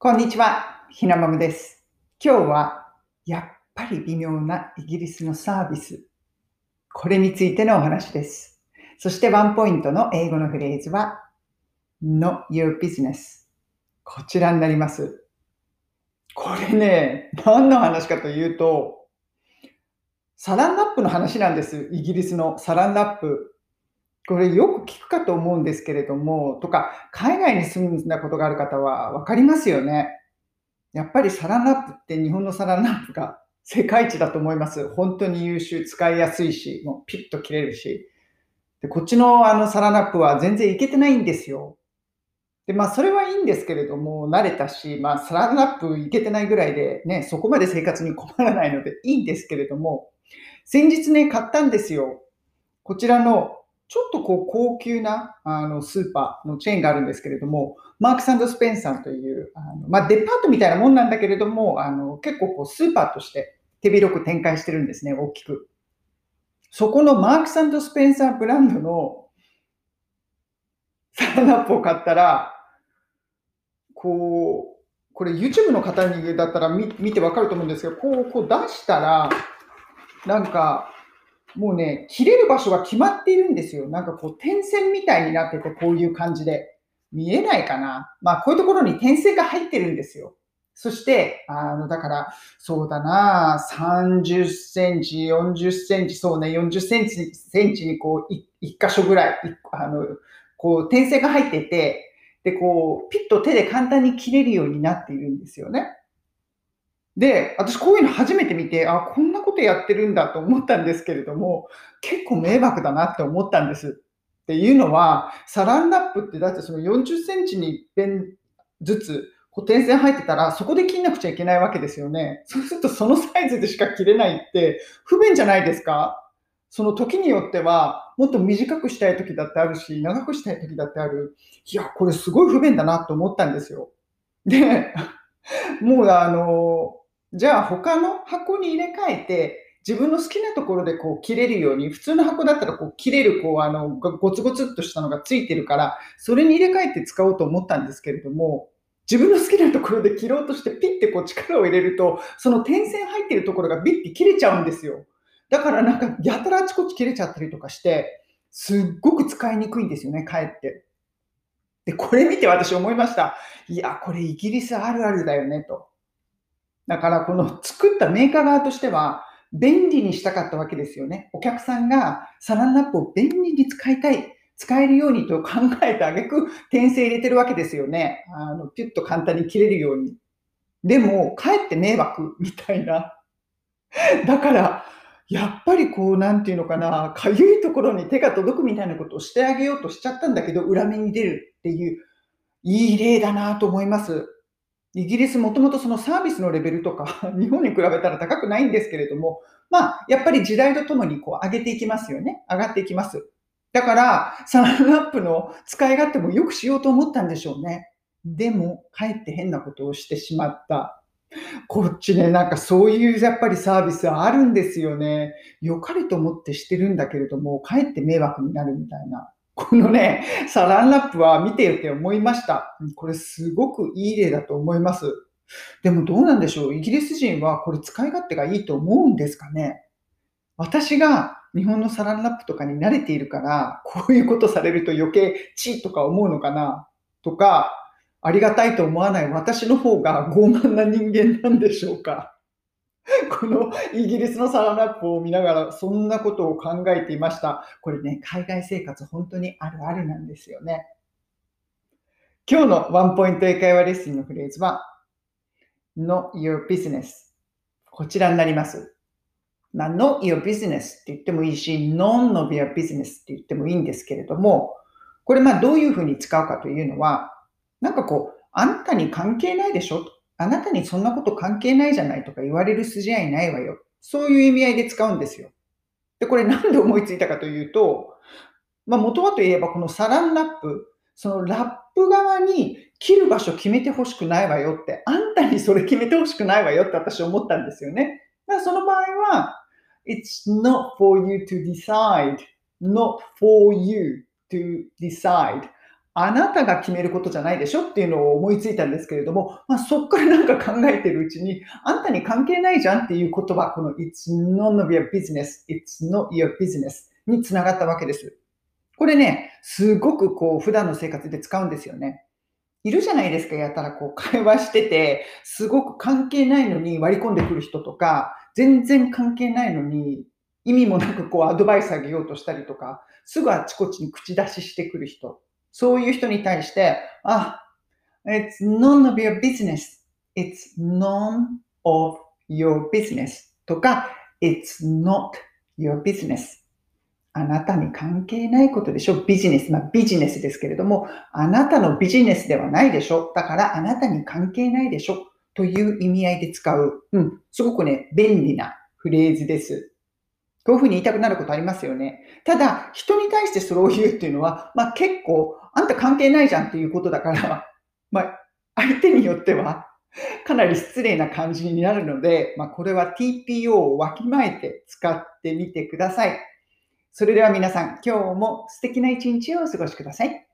こんにちは、ひなまむです。今日はやっぱり微妙なイギリスのサービス。これについてのお話です。そしてワンポイントの英語のフレーズは No, your business。こちらになります。これね、何の話かというと、サランラップの話なんです。イギリスのサランラップ。これよく聞くかと思うんですけれども、とか、海外に住んだことがある方は分かりますよね。やっぱりサランラップって日本のサランラップが世界一だと思います。本当に優秀、使いやすいし、もうピッと切れるし。で、こっちのあのサランラップは全然いけてないんですよ。で、まあそれはいいんですけれども、慣れたし、まあサランラップいけてないぐらいでね、そこまで生活に困らないのでいいんですけれども、先日ね、買ったんですよ。こちらのちょっとこう高級なあのスーパーのチェーンがあるんですけれども、マークススペンサーという、あのまあ、デパートみたいなもんなんだけれども、あの結構こうスーパーとして手広く展開してるんですね、大きく。そこのマークススペンサーブランドのサランラップを買ったら、こう、これ YouTube の方にだったら見見てわかると思うんですけど、こうこう出したら、なんか、もうね、切れる場所が決まっているんですよ。なんかこう点線みたいになってて、こういう感じで。見えないかなまあ、こういうところに点線が入ってるんですよ。そして、あの、だから、そうだな、30センチ、40センチ、そうね、40センチ、センチにこう、い一箇所ぐらい、あの、こう、点線が入ってて、で、こう、ピッと手で簡単に切れるようになっているんですよね。で、私こういうの初めて見て、あ、こんなことやってるんだと思ったんですけれども、結構迷惑だなって思ったんです。っていうのは、サランラップってだってその40センチに一遍ずつこう点線入ってたら、そこで切んなくちゃいけないわけですよね。そうするとそのサイズでしか切れないって不便じゃないですかその時によっては、もっと短くしたい時だってあるし、長くしたい時だってある。いや、これすごい不便だなと思ったんですよ。で、もうあの、じゃあ他の箱に入れ替えて、自分の好きなところでこう切れるように、普通の箱だったらこう切れるこうあのゴツゴツっとしたのがついてるから、それに入れ替えて使おうと思ったんですけれども、自分の好きなところで切ろうとしてピッてこう力を入れると、その点線入ってるところがビッて切れちゃうんですよ。だからなんかやたらあちこち切れちゃったりとかして、すっごく使いにくいんですよね、かえって。で、これ見て私思いました。いや、これイギリスあるあるだよね、と。だからこの作ったメーカー側としては、便利にしたかったわけですよね。お客さんがサランラップを便利に使いたい、使えるようにと考えてあげく、点線入れてるわけですよね。あの、ピュッと簡単に切れるように。でも、かえって迷惑みたいな。だから、やっぱりこう、なんていうのかな、かゆいところに手が届くみたいなことをしてあげようとしちゃったんだけど、裏目に出るっていう、いい例だなと思います。イギリスもともとそのサービスのレベルとか、日本に比べたら高くないんですけれども、まあ、やっぱり時代とともにこう上げていきますよね。上がっていきます。だから、サランラップの使い勝手もよくしようと思ったんでしょうね。でも、かえって変なことをしてしまった。こっちね、なんかそういうやっぱりサービスあるんですよね。良かれと思ってしてるんだけれども、かえって迷惑になるみたいな。このね、サランラップは見ていて思いました。これすごくいい例だと思います。でもどうなんでしょう？イギリス人はこれ使い勝手がいいと思うんですかね？私が日本のサランラップとかに慣れているから、こういうことされると余計チーとか思うのかな？とか、ありがたいと思わない私の方が傲慢な人間なんでしょうか？このイギリスのサランラップを見ながらそんなことを考えていました。これね、海外生活本当にあるあるなんですよね。今日のワンポイント英会話レッスンのフレーズは No your business こちらになります。まあ、not your business って言ってもいいし none of your business って言ってもいいんですけれどもこれまあどういうふうに使うかというのはなんかこうあんたに関係ないでしょあなたにそんなこと関係ないじゃないとか言われる筋合いないわよ。そういう意味合いで使うんですよ。で、これなんで思いついたかというと、まあ元はといえばこのサランラップ、そのラップ側に切る場所決めてほしくないわよって、あんたにそれ決めてほしくないわよって私思ったんですよね。だからその場合は、It's not for you to decide, not for you to decide. あなたが決めることじゃないでしょっていうのを思いついたんですけれども、まあ、そっからなんか考えてるうちに、あんたに関係ないじゃんっていう言葉、この It's none of your business, it's not your business につながったわけです。これね、すごくこう普段の生活で使うんですよね。いるじゃないですか、やったらこう会話してて、すごく関係ないのに割り込んでくる人とか、全然関係ないのに意味もなくこうアドバイスあげようとしたりとか、すぐあちこちに口出ししてくる人。そういう人に対して、あ、it's none of your business. It's none of your business とか、it's not your business. あなたに関係ないことでしょビジネス。まあビジネスですけれども、あなたのビジネスではないでしょだからあなたに関係ないでしょという意味合いで使う。うん。すごくね、便利なフレーズです。こういうふうに言いたくなることありますよね。ただ、人に対してそれを言うっていうのは、まあ結構、あんた関係ないじゃんっていうことだから、まあ、相手によっては、かなり失礼な感じになるので、まあ、これは TPO をわきまえて使ってみてください。それでは皆さん、今日も素敵な一日をお過ごしください。